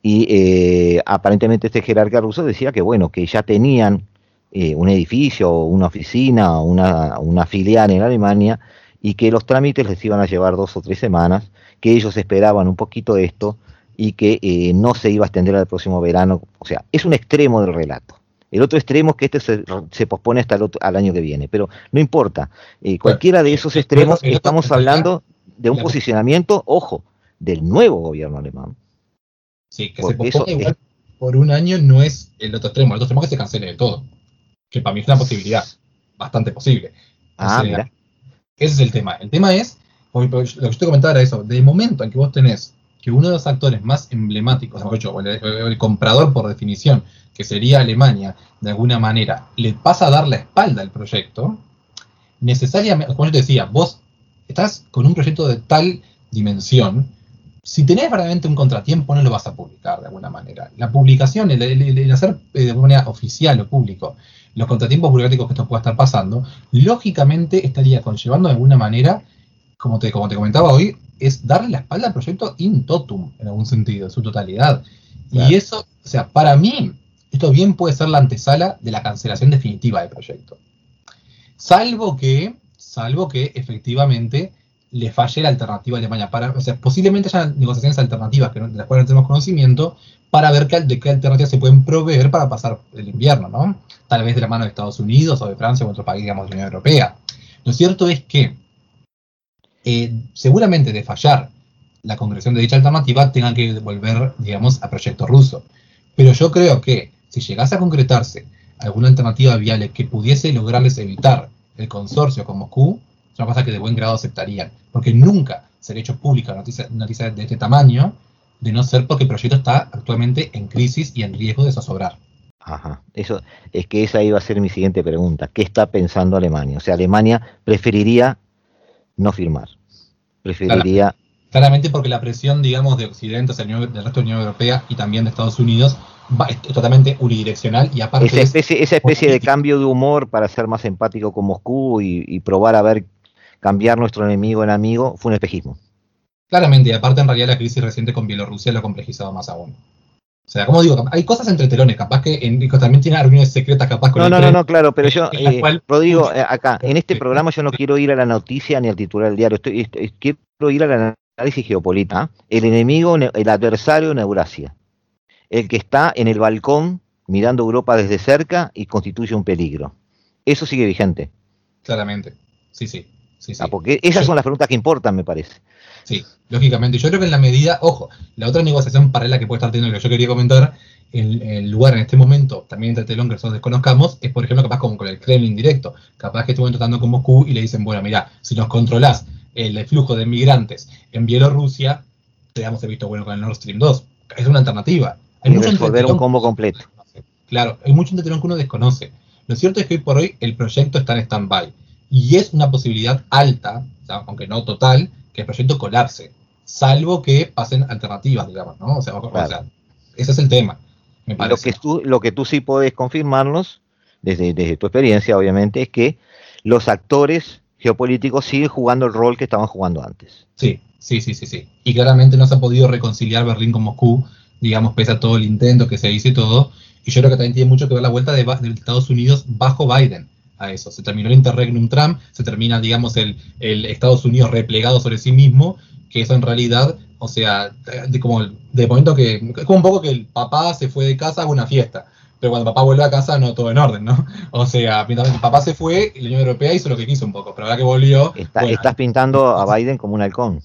Y aparentemente este jerarca ruso decía que bueno, que ya tenían eh, un edificio, una oficina, una, una filial en Alemania, y que los trámites les iban a llevar dos o tres semanas, que ellos esperaban un poquito de esto y que eh, no se iba a extender al próximo verano. O sea, es un extremo del relato. El otro extremo es que este se, pospone hasta el al año que viene, pero no importa. Eh, cualquiera de esos extremos, estamos hablando de un posicionamiento, ojo, del nuevo gobierno alemán. Sí, que se pospone igual por un año no es el otro extremo, el otro extremo es que se cancele de todo, que para mí es una posibilidad bastante posible. ah, mira. Ese es el tema. El tema es, lo que yo te comentaba era eso, del momento en que vos tenés que uno de los actores más emblemáticos, o el, el, comprador por definición, que sería Alemania, de alguna manera, le pasa a dar la espalda al proyecto, necesariamente, como yo te decía, vos estás con un proyecto de tal dimensión, si tenés verdaderamente un contratiempo, no lo vas a publicar de alguna manera. La publicación, el, hacer eh, de manera oficial o público los contratiempos burocráticos que esto pueda estar pasando, lógicamente estaría conllevando de alguna manera, como te, como te comentaba hoy, es darle la espalda al proyecto in totum, en algún sentido, en su totalidad. Y eso, o sea, para mí, esto bien puede ser la antesala de la cancelación definitiva del proyecto. Salvo que, salvo que efectivamente le falle la alternativa a Alemania. Para, o sea, posiblemente haya negociaciones alternativas que no, de las cuales no tenemos conocimiento para ver qué, de qué alternativas se pueden proveer para pasar el invierno, ¿no? Tal vez de la mano de Estados Unidos o de Francia o otro país, digamos, de la Unión Europea. Lo cierto es que eh, seguramente de fallar la concreción de dicha alternativa tengan que volver, digamos, a proyecto ruso. Pero yo creo que si llegase a concretarse alguna alternativa viable que pudiese lograrles evitar el consorcio con Moscú, es una cosa que de buen grado aceptarían, porque nunca sería hecho pública una noticia, de este tamaño, de no ser porque el proyecto está actualmente en crisis y en riesgo de zozobrar. Ajá, eso es que esa iba a ser mi siguiente pregunta. ¿Qué está pensando Alemania? O sea, Alemania preferiría no firmar. Preferiría Claramente porque la presión, digamos, de Occidente, del resto de la Unión Europea y también de Estados Unidos es totalmente unidireccional y aparte... Esa especie, esa especie de cambio de humor para ser más empático con Moscú y, probar a ver cambiar nuestro enemigo en amigo fue un espejismo. Claramente, y aparte en realidad la crisis reciente con Bielorrusia lo ha complejizado más aún. O sea, como digo, hay cosas entre telones, capaz que en, también tiene reuniones secretas, capaz con No, no, no, no, claro, pero yo, eh, Rodrigo, eh, acá, en este programa yo no quiero ir a la noticia ni al titular del diario, estoy, quiero ir a la análisis geopolítica, el enemigo, el adversario en Eurasia, el que está en el balcón mirando Europa desde cerca y constituye un peligro. Eso sigue vigente. Claramente, sí, sí. Sí, ah, porque esas son las preguntas que importan, me parece. Sí, lógicamente. Yo creo que en la medida, ojo, la otra negociación paralela que puede estar teniendo, que yo quería comentar, el, el, lugar en este momento, también entre telón que nosotros desconozcamos, es por ejemplo capaz como con el Kremlin directo. Capaz que estuvieron tratando con Moscú y le dicen, bueno, mira, si nos controlás el flujo de migrantes en Bielorrusia, te damos el visto bueno con el Nord Stream 2. Es una alternativa. Hay mucho resolver un combo completo. Claro, hay mucho entretenón que uno desconoce. Lo cierto es que hoy por hoy el proyecto está en stand-by. Y es una posibilidad alta, aunque no total, que el proyecto colapse. Salvo que pasen alternativas, digamos, ¿no? O sea, ese es el tema. Lo que, tú, lo que tú sí puedes confirmarnos, desde, desde tu experiencia, obviamente, es que los actores geopolíticos sigue jugando el rol que estaban jugando antes. Sí, sí, sí, sí, sí. Y claramente no se ha podido reconciliar Berlín con Moscú, digamos, pese a todo el intento que se hizo y todo. Y yo creo que también tiene mucho que ver la vuelta de, Estados Unidos bajo Biden a eso. Se terminó el interregnum Trump, se termina, digamos, el, el Estados Unidos replegado sobre sí mismo, que eso en realidad, o sea, de, como de momento que, es como un poco que el papá se fue de casa a una fiesta pero cuando papá vuelve a casa no todo en orden, ¿no? O sea, mientras mi papá se fue, la Unión Europea hizo lo que quiso un poco, pero ahora que volvió... estás pintando a Biden como un halcón.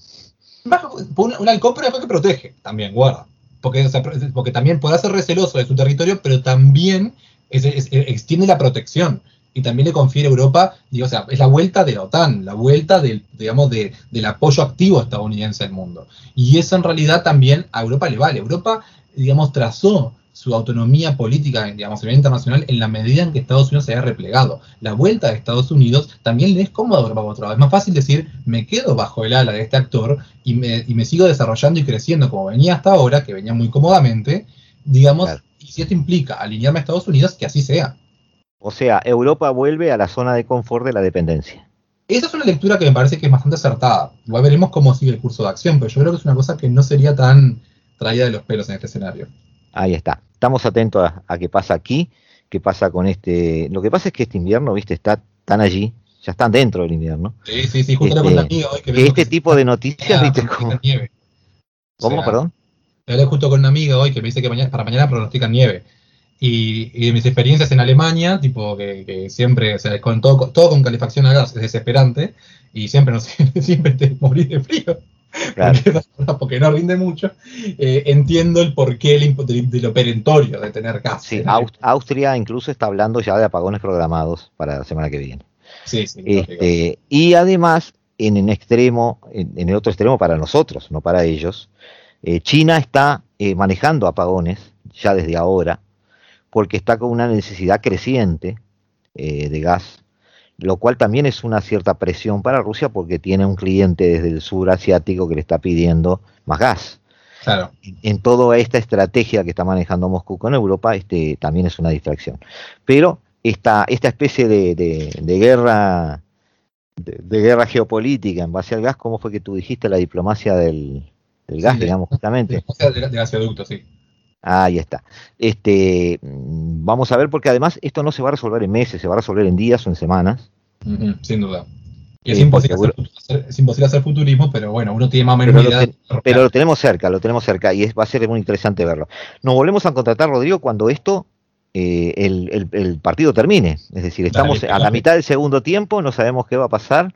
Un, halcón, pero que protege, también, guarda. Porque, porque también puede ser receloso de su territorio, pero también extiende la protección y también le confiere a Europa, digo, o sea, es la vuelta de la OTAN, la vuelta del, digamos, de, del apoyo activo estadounidense al mundo. Y eso en realidad también a Europa le vale. Europa, digamos, trazó su autonomía política, digamos, a nivel internacional, en la medida en que Estados Unidos se haya replegado. La vuelta de Estados Unidos también le es cómodo a otro lado. Es más fácil decir, me quedo bajo el ala de este actor y me, y me sigo desarrollando y creciendo como venía hasta ahora, que venía muy cómodamente, digamos, y si esto implica alinearme a Estados Unidos, que así sea. O sea, Europa vuelve a la zona de confort de la dependencia. Esa es una lectura que me parece que es bastante acertada. Igual veremos cómo sigue el curso de acción, pero yo creo que es una cosa que no sería tan traída de los pelos en este escenario. Ahí está. Estamos atentos a, qué pasa aquí, qué pasa con este. Lo que pasa es que este invierno, viste, está tan allí, ya están dentro del invierno. Sí, sí, sí, justo Este, con amiga hoy que vemos Este que tipo de noticias, viste, como. nieve. O ¿Cómo, sea, perdón? Hablé justo con una amiga hoy que me dice que mañana, para mañana pronostican nieve. Y, y de mis experiencias en Alemania, tipo que, que siempre, o sea, con todo, todo con calefacción a gas es desesperante y siempre, nos, siempre te morís de frío. Claro. Porque, porque no rinde mucho. Eh, entiendo el porqué del del- de, lo perentorio de tener gas. Sí, Austria incluso está hablando ya de apagones programados para la semana que viene. sí, sí, lógico. Este, y además, en un extremo, en, en el otro extremo para nosotros, no para ellos, eh, China está eh, manejando apagones ya desde ahora, porque está con una necesidad creciente eh, de gas, lo cual también es una cierta presión para Rusia porque tiene un cliente desde el sur asiático que le está pidiendo más gas. Claro. En, en toda esta estrategia que está manejando Moscú con Europa, este también es una distracción. Pero esta, esta especie de, de- de guerra de, de guerra geopolítica en base al gas, ¿cómo fue que tú dijiste la diplomacia del, del gas, Sí, digamos, justamente? De, de gasoducto, sí. Ahí está. Este, mm, vamos a ver, porque además esto no se va a resolver en meses, se va a resolver en días o en semanas. Sin duda. Y es, Sí, imposible hacer, hacer- es imposible hacer futurismo, pero bueno, uno tiene más o menos Pero lo idea. que- Pero lo tenemos cerca, lo tenemos cerca y es, va a ser muy interesante verlo. Nos volvemos a contratar, Rodrigo, cuando esto, eh, el, el- el partido termine. Es decir, estamos Dale, a la mitad del segundo tiempo, no sabemos qué va a pasar.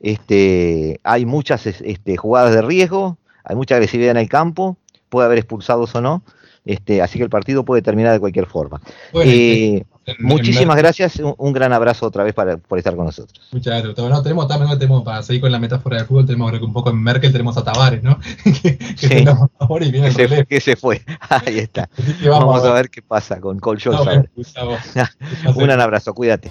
Este, hay muchas es- este, jugadas de riesgo, hay mucha agresividad en el campo, puede haber expulsados o no. Este, así que el partido puede terminar de cualquier forma. Bueno, Eh, en- muchísimas en- gracias, un, un gran abrazo otra vez para, por estar con nosotros. Muchas gracias. Bueno, tenemos también, tenemos, para seguir con la metáfora del fútbol, tenemos creo que un poco en Merkel, tenemos a Tavares, ¿no? que que Sí. tengamos ahora y viene Que el se, relevo. que se fue. Ahí está. Vamos, a ver qué pasa con Cole Scholz No. Un gran abrazo, cuídate.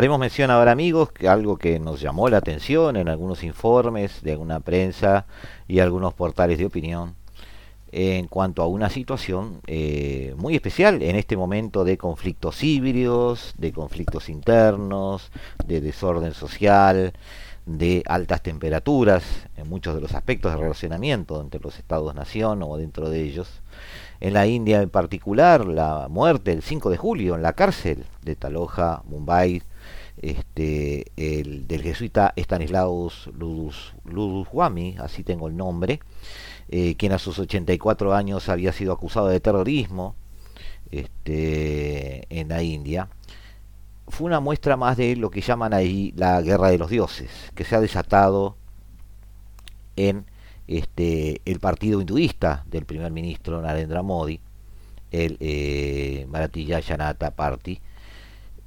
Haremos mención ahora, amigos, que algo que nos llamó la atención en algunos informes de alguna prensa y algunos portales de opinión en cuanto a una situación eh, muy especial en este momento de conflictos híbridos, de conflictos internos, de desorden social, de altas temperaturas en muchos de los aspectos de relacionamiento entre los estados-nación o dentro de ellos. En la India en particular, la muerte el 5 de julio en la cárcel de Taloja, Mumbai, este, el, del jesuita Stanislaus Ludus, Luduswami, así tengo el nombre, eh, quien a sus 84 años había sido acusado de terrorismo este, en la India, fue una muestra más de lo que llaman ahí la guerra de los dioses, que se ha desatado en este, el partido hinduista del primer ministro Narendra Modi, el eh, Bharatiya Janata Party,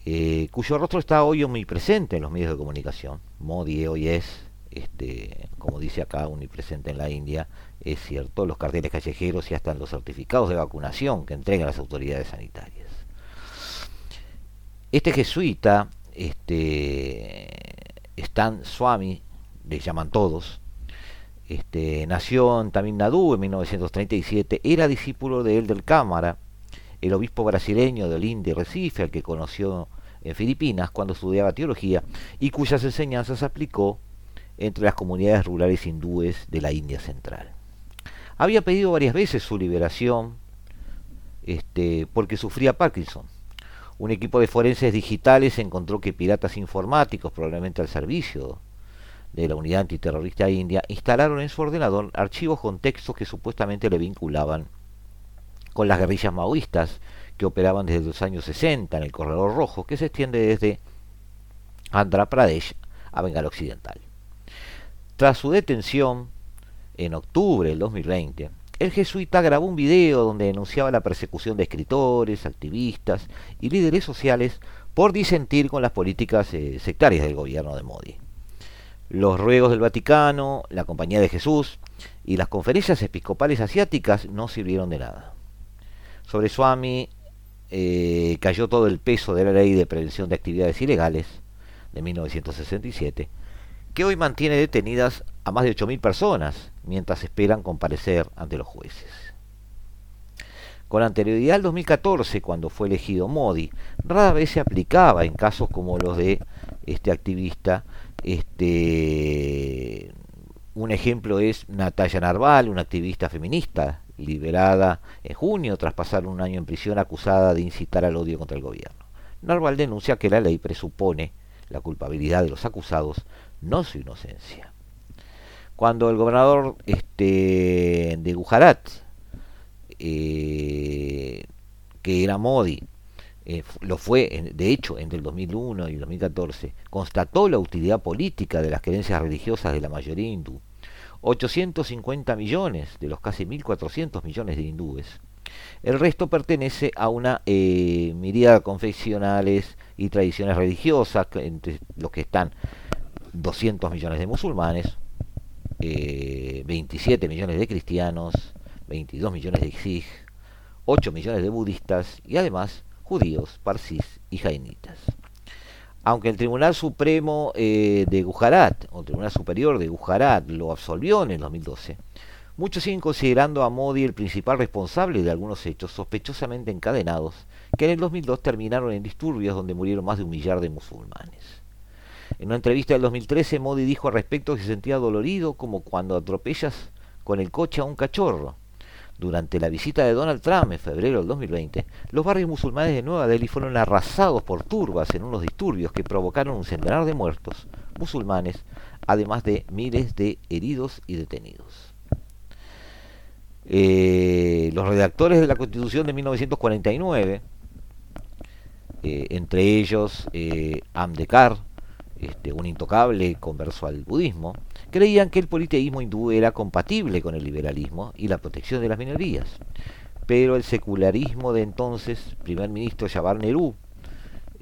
eh, cuyo rostro está hoy omnipresente en los medios de comunicación. Modi hoy es, este, como dice acá, omnipresente en la India, es cierto, los carteles callejeros y hasta los certificados de vacunación que entregan las autoridades sanitarias. Este jesuita, este, Stan Swami, le llaman todos, este, nació en Tamil Nadu en 1937, era discípulo de él del Cámara, el obispo brasileño de Olinda y Recife, al que conoció en Filipinas cuando estudiaba teología y cuyas enseñanzas aplicó entre las comunidades rurales hindúes de la India central. había pedido varias veces su liberación este, porque sufría Parkinson. Un equipo de forenses digitales encontró que piratas informáticos, probablemente al servicio de la unidad antiterrorista india, instalaron en su ordenador archivos con textos que supuestamente le vinculaban con las guerrillas maoístas que operaban desde los años 60 en el Corredor Rojo, que se extiende desde Andhra Pradesh a Bengala Occidental. Tras su detención en octubre del 2020, el jesuita grabó un video donde denunciaba la persecución de escritores, activistas y líderes sociales por disentir con las políticas eh, sectarias del gobierno de Modi. Los ruegos del Vaticano, la Compañía de Jesús y las conferencias episcopales asiáticas no sirvieron de nada. Sobre Swami eh, cayó todo el peso de la ley de prevención de actividades ilegales de 1967, que hoy mantiene detenidas a más de 8.000 personas mientras esperan comparecer ante los jueces. Con anterioridad al 2014, cuando fue elegido Modi, rara vez se aplicaba en casos como los de este activista. Este, un ejemplo es Natalia Narval, una activista feminista liberada en junio tras pasar un año en prisión acusada de incitar al odio contra el gobierno. Narval denuncia que la ley presupone la culpabilidad de los acusados, no su inocencia. Cuando el gobernador este, de Gujarat, eh, que era Modi, eh, lo fue, de hecho, entre el 2001 y el 2014, constató la utilidad política de las creencias religiosas de la mayoría hindú. 850 millones de los casi 1.400 millones de hindúes. El resto pertenece a una eh, de confesionales y tradiciones religiosas, entre los que están 200 millones de musulmanes, 27 eh, millones de cristianos, 22 millones de Sikh, 8 millones de budistas y además judíos, parsis y jainitas. Aunque el Tribunal Supremo eh, de Gujarat, o el Tribunal Superior de Gujarat, lo absolvió en el 2012, muchos siguen considerando a Modi el principal responsable de algunos hechos sospechosamente encadenados que en el 2002 terminaron en disturbios donde murieron más de un millar de musulmanes. En una entrevista del 2013, Modi dijo al respecto que se sentía dolorido como cuando atropellas con el coche a un cachorro. Durante la visita de Donald Trump en febrero del 2020, los barrios musulmanes de Nueva Delhi fueron arrasados por turbas en unos disturbios que provocaron un centenar de muertos musulmanes, además de miles de heridos y detenidos. Eh, los redactores de la Constitución de 1949, eh, entre ellos eh, Amdekar, este, un intocable converso al budismo, creían que el politeísmo hindú era compatible con el liberalismo y la protección de las minorías. Pero el secularismo de entonces, primer ministro Jawahar Nehru,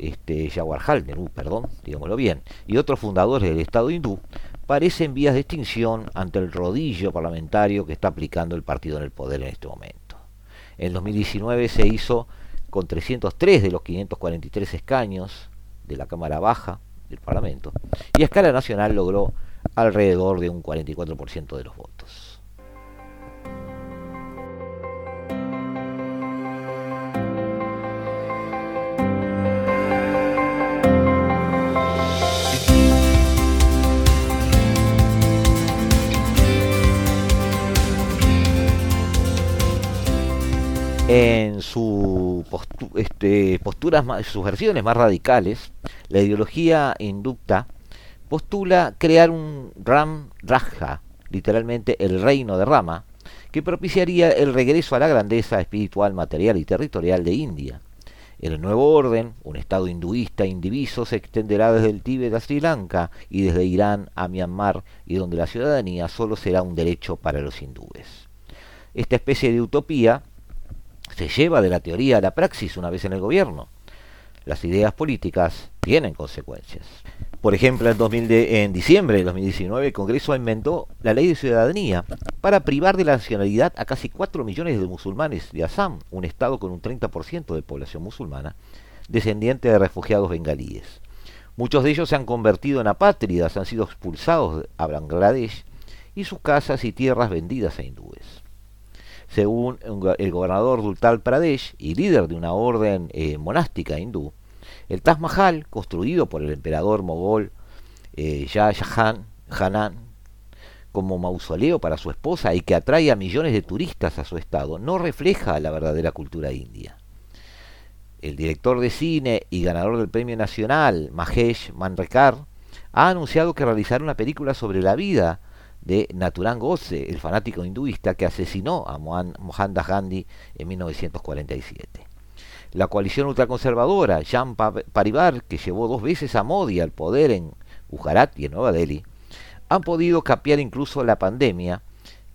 este, Jawaharlal Nehru, perdón, digámoslo bien, y otros fundadores del Estado hindú, parecen vías de extinción ante el rodillo parlamentario que está aplicando el partido en el poder en este momento. En 2019 se hizo con 303 de los 543 escaños de la Cámara Baja, del Parlamento, y a escala nacional logró alrededor de un 44% de los votos. en su este, posturas sus versiones más radicales, la ideología inducta postula crear un Ram Raja, literalmente el reino de Rama, que propiciaría el regreso a la grandeza espiritual, material y territorial de India. El nuevo orden, un estado hinduista indiviso, se extenderá desde el Tíbet a Sri Lanka y desde Irán a Myanmar, y donde la ciudadanía solo será un derecho para los hindúes. Esta especie de utopía se lleva de la teoría a la praxis una vez en el gobierno. Las ideas políticas tienen consecuencias. Por ejemplo, en, en diciembre de 2019 el Congreso inventó la ley de ciudadanía para privar de la nacionalidad a casi 4 millones de musulmanes de Assam, un estado con un 30% de población musulmana, descendiente de refugiados bengalíes. Muchos de ellos se han convertido en apátridas, han sido expulsados a Bangladesh y sus casas y tierras vendidas a hindúes según el gobernador Dultal Pradesh y líder de una orden eh, monástica hindú, el Taj Mahal, construido por el emperador mogol eh, Shah Jahan, Hanan, como mausoleo para su esposa y que atrae a millones de turistas a su estado, no refleja la verdadera cultura india. El director de cine y ganador del Premio Nacional, Mahesh Manrekar, ha anunciado que realizará una película sobre la vida de Naturan Godse, el fanático hinduista que asesinó a Mohandas Gandhi en 1947. La coalición ultraconservadora, Jan Parivar, que llevó dos veces a Modi al poder en Gujarat y en Nueva Delhi, han podido capear incluso la pandemia,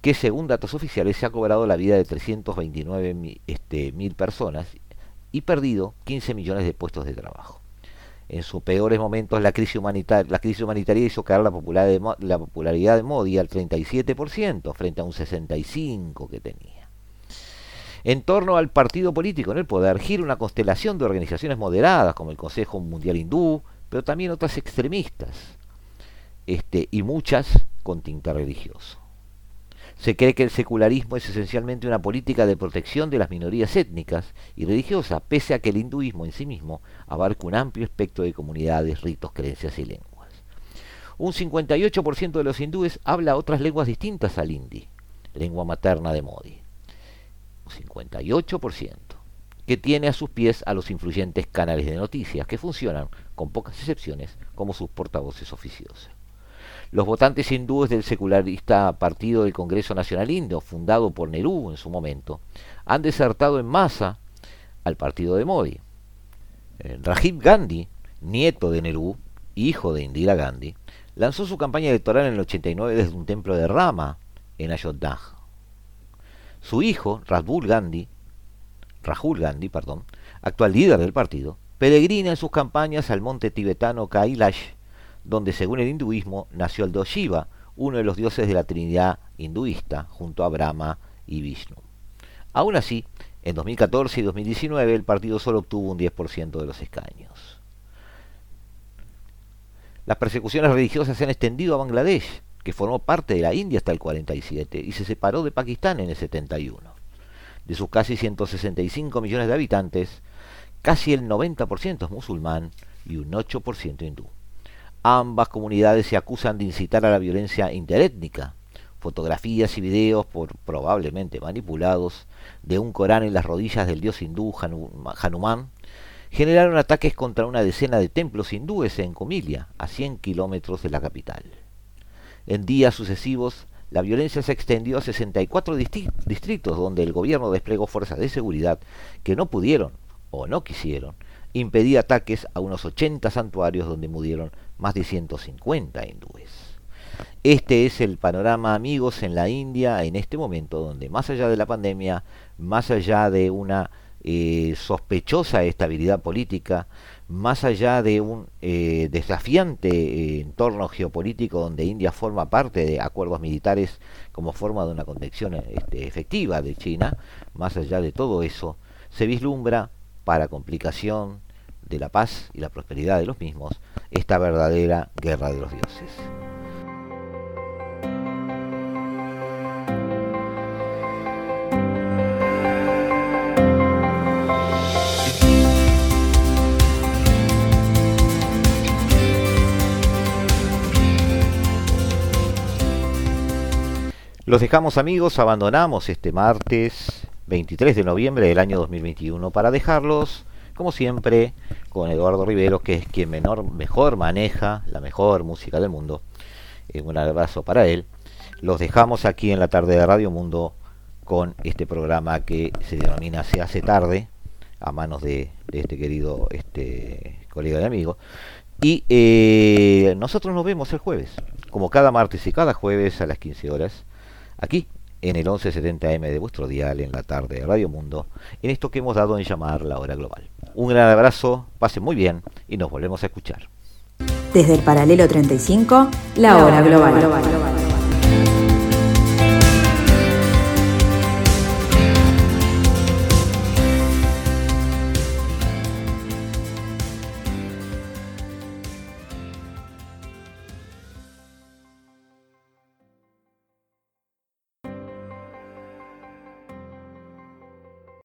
que según datos oficiales se ha cobrado la vida de 329 este, mil personas y perdido 15 millones de puestos de trabajo. En sus peores momentos la crisis, humanitaria, hizo caer la popularidad, de, la popularidad de Modi al 37% frente a un 65% que tenía. En torno al partido político en el poder gira una constelación de organizaciones moderadas como el Consejo Mundial Hindú, pero también otras extremistas, este, y muchas con tinta religioso. Se cree que el secularismo es esencialmente una política de protección de las minorías étnicas y religiosas, pese a que el hinduismo en sí mismo abarca un amplio espectro de comunidades, ritos, creencias y lenguas. Un 58% de los hindúes habla otras lenguas distintas al hindi, lengua materna de Modi. Un 58%, que tiene a sus pies a los influyentes canales de noticias que funcionan, con pocas excepciones, como sus portavoces oficiosos. Los votantes hindúes del secularista Partido del Congreso Nacional Indio, fundado por Nehru en su momento, han desertado en masa al partido de Modi. Eh, Rajiv Gandhi, nieto de Nehru, hijo de Indira Gandhi, lanzó su campaña electoral en el 89 desde un templo de Rama en Ayodhya. Su hijo, Rahul Gandhi, Rahul Gandhi, perdón, actual líder del partido, peregrina en sus campañas al monte tibetano Kailash donde según el hinduismo nació el dios Shiva, uno de los dioses de la Trinidad hinduista, junto a Brahma y Vishnu. Aún así, en 2014 y 2019 el partido solo obtuvo un 10% de los escaños. Las persecuciones religiosas se han extendido a Bangladesh, que formó parte de la India hasta el 47 y se separó de Pakistán en el 71. De sus casi 165 millones de habitantes, casi el 90% es musulmán y un 8% hindú. Ambas comunidades se acusan de incitar a la violencia interétnica. Fotografías y videos, probablemente manipulados, de un Corán en las rodillas del dios hindú Hanuman, generaron ataques contra una decena de templos hindúes en Comilia, a 100 kilómetros de la capital. En días sucesivos, la violencia se extendió a 64 distritos donde el gobierno desplegó fuerzas de seguridad que no pudieron o no quisieron impedir ataques a unos 80 santuarios donde murieron más de 150 hindúes. Este es el panorama, amigos, en la India en este momento, donde más allá de la pandemia, más allá de una eh, sospechosa estabilidad política, más allá de un eh, desafiante eh, entorno geopolítico donde India forma parte de acuerdos militares como forma de una contención este, efectiva de China, más allá de todo eso, se vislumbra para complicación de la paz y la prosperidad de los mismos, esta verdadera guerra de los dioses. Los dejamos amigos, abandonamos este martes 23 de noviembre del año 2021 para dejarlos como siempre, con Eduardo Rivero, que es quien mejor maneja la mejor música del mundo. Eh, un abrazo para él. Los dejamos aquí en la tarde de Radio Mundo con este programa que se denomina Se hace tarde, a manos de, este querido este colega y amigo. Y eh, nosotros nos vemos el jueves, como cada martes y cada jueves a las 15 horas, aquí en el 1170M de vuestro dial en la tarde de Radio Mundo, en esto que hemos dado en llamar la hora global. Un gran abrazo, pasen muy bien y nos volvemos a escuchar. Desde el paralelo 35, la hora global.